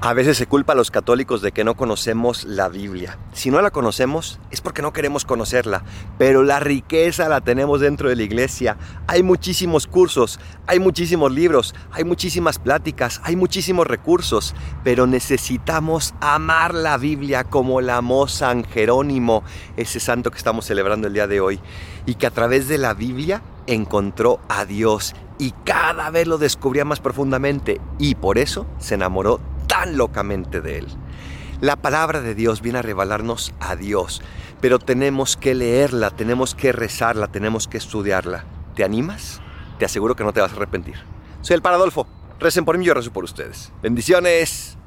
A veces se culpa a los católicos de que no conocemos la Biblia. Si no la conocemos es porque no queremos conocerla, pero la riqueza la tenemos dentro de la iglesia. Hay muchísimos cursos, hay muchísimos libros, hay muchísimas pláticas, hay muchísimos recursos, pero necesitamos amar la Biblia como la amó San Jerónimo, ese santo que estamos celebrando el día de hoy, y que a través de la Biblia encontró a Dios y cada vez lo descubría más profundamente y por eso se enamoró tan locamente de Él. La palabra de Dios viene a revelarnos a Dios, pero tenemos que leerla, tenemos que rezarla, tenemos que estudiarla. ¿Te animas? Te aseguro que no te vas a arrepentir. Soy el Paradolfo. Recen por mí, yo rezo por ustedes. Bendiciones.